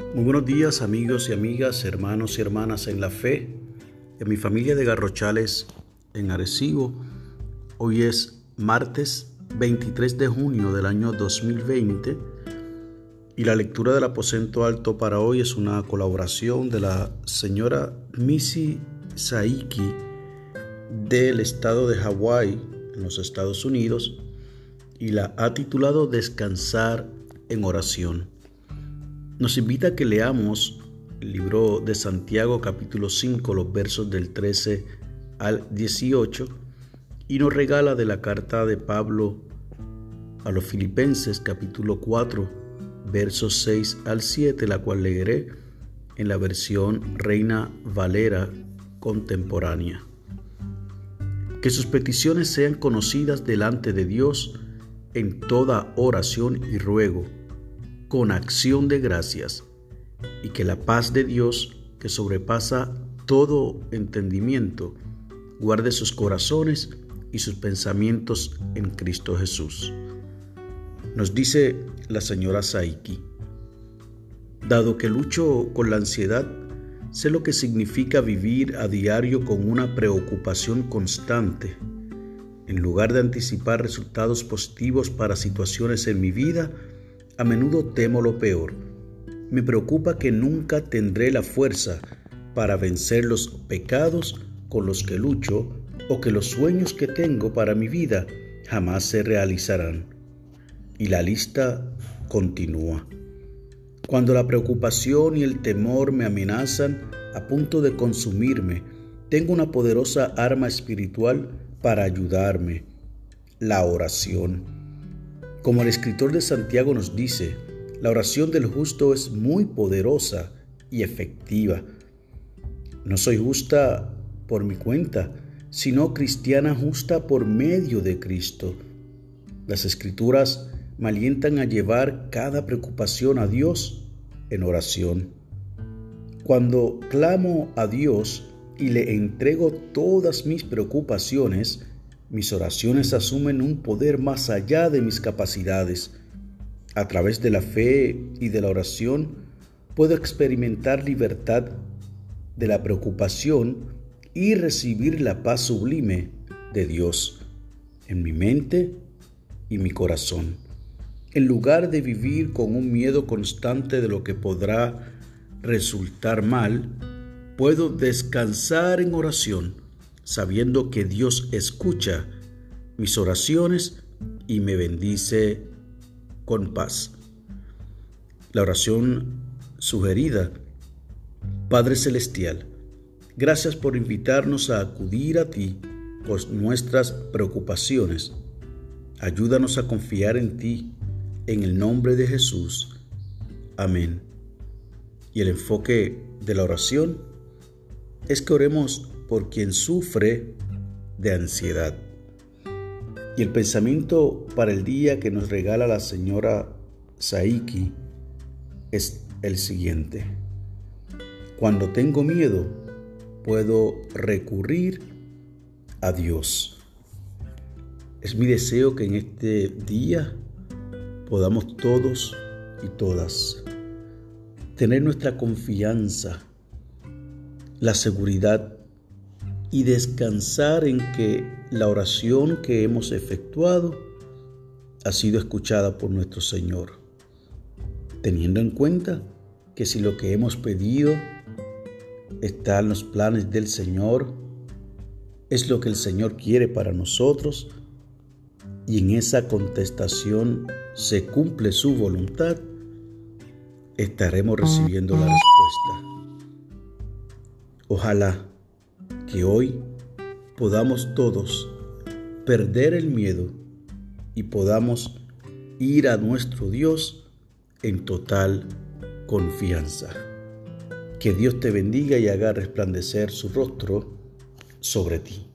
Muy buenos días amigos y amigas, hermanos y hermanas en la fe, en mi familia de Garrochales en Arecibo. Hoy es martes 23 de junio del año 2020 y la lectura del aposento alto para hoy es una colaboración de la señora Missy Saiki del estado de Hawái en los Estados Unidos y la ha titulado Descansar en oración nos invita a que leamos el libro de Santiago capítulo 5, los versos del 13 al 18, y nos regala de la carta de Pablo a los Filipenses capítulo 4, versos 6 al 7, la cual leeré en la versión Reina Valera contemporánea. Que sus peticiones sean conocidas delante de Dios en toda oración y ruego con acción de gracias y que la paz de Dios, que sobrepasa todo entendimiento, guarde sus corazones y sus pensamientos en Cristo Jesús. Nos dice la señora Saiki, dado que lucho con la ansiedad, sé lo que significa vivir a diario con una preocupación constante. En lugar de anticipar resultados positivos para situaciones en mi vida, a menudo temo lo peor. Me preocupa que nunca tendré la fuerza para vencer los pecados con los que lucho o que los sueños que tengo para mi vida jamás se realizarán. Y la lista continúa. Cuando la preocupación y el temor me amenazan a punto de consumirme, tengo una poderosa arma espiritual para ayudarme, la oración. Como el escritor de Santiago nos dice, la oración del justo es muy poderosa y efectiva. No soy justa por mi cuenta, sino cristiana justa por medio de Cristo. Las escrituras me alientan a llevar cada preocupación a Dios en oración. Cuando clamo a Dios y le entrego todas mis preocupaciones, mis oraciones asumen un poder más allá de mis capacidades. A través de la fe y de la oración puedo experimentar libertad de la preocupación y recibir la paz sublime de Dios en mi mente y mi corazón. En lugar de vivir con un miedo constante de lo que podrá resultar mal, puedo descansar en oración sabiendo que Dios escucha mis oraciones y me bendice con paz. La oración sugerida. Padre Celestial, gracias por invitarnos a acudir a ti por nuestras preocupaciones. Ayúdanos a confiar en ti, en el nombre de Jesús. Amén. Y el enfoque de la oración es que oremos por quien sufre de ansiedad. Y el pensamiento para el día que nos regala la señora Saiki es el siguiente. Cuando tengo miedo, puedo recurrir a Dios. Es mi deseo que en este día podamos todos y todas tener nuestra confianza, la seguridad y descansar en que la oración que hemos efectuado ha sido escuchada por nuestro Señor, teniendo en cuenta que si lo que hemos pedido está en los planes del Señor, es lo que el Señor quiere para nosotros y en esa contestación se cumple su voluntad, estaremos recibiendo la respuesta. Ojalá que hoy podamos todos perder el miedo y podamos ir a nuestro Dios en total confianza. Que Dios te bendiga y haga resplandecer su rostro sobre ti.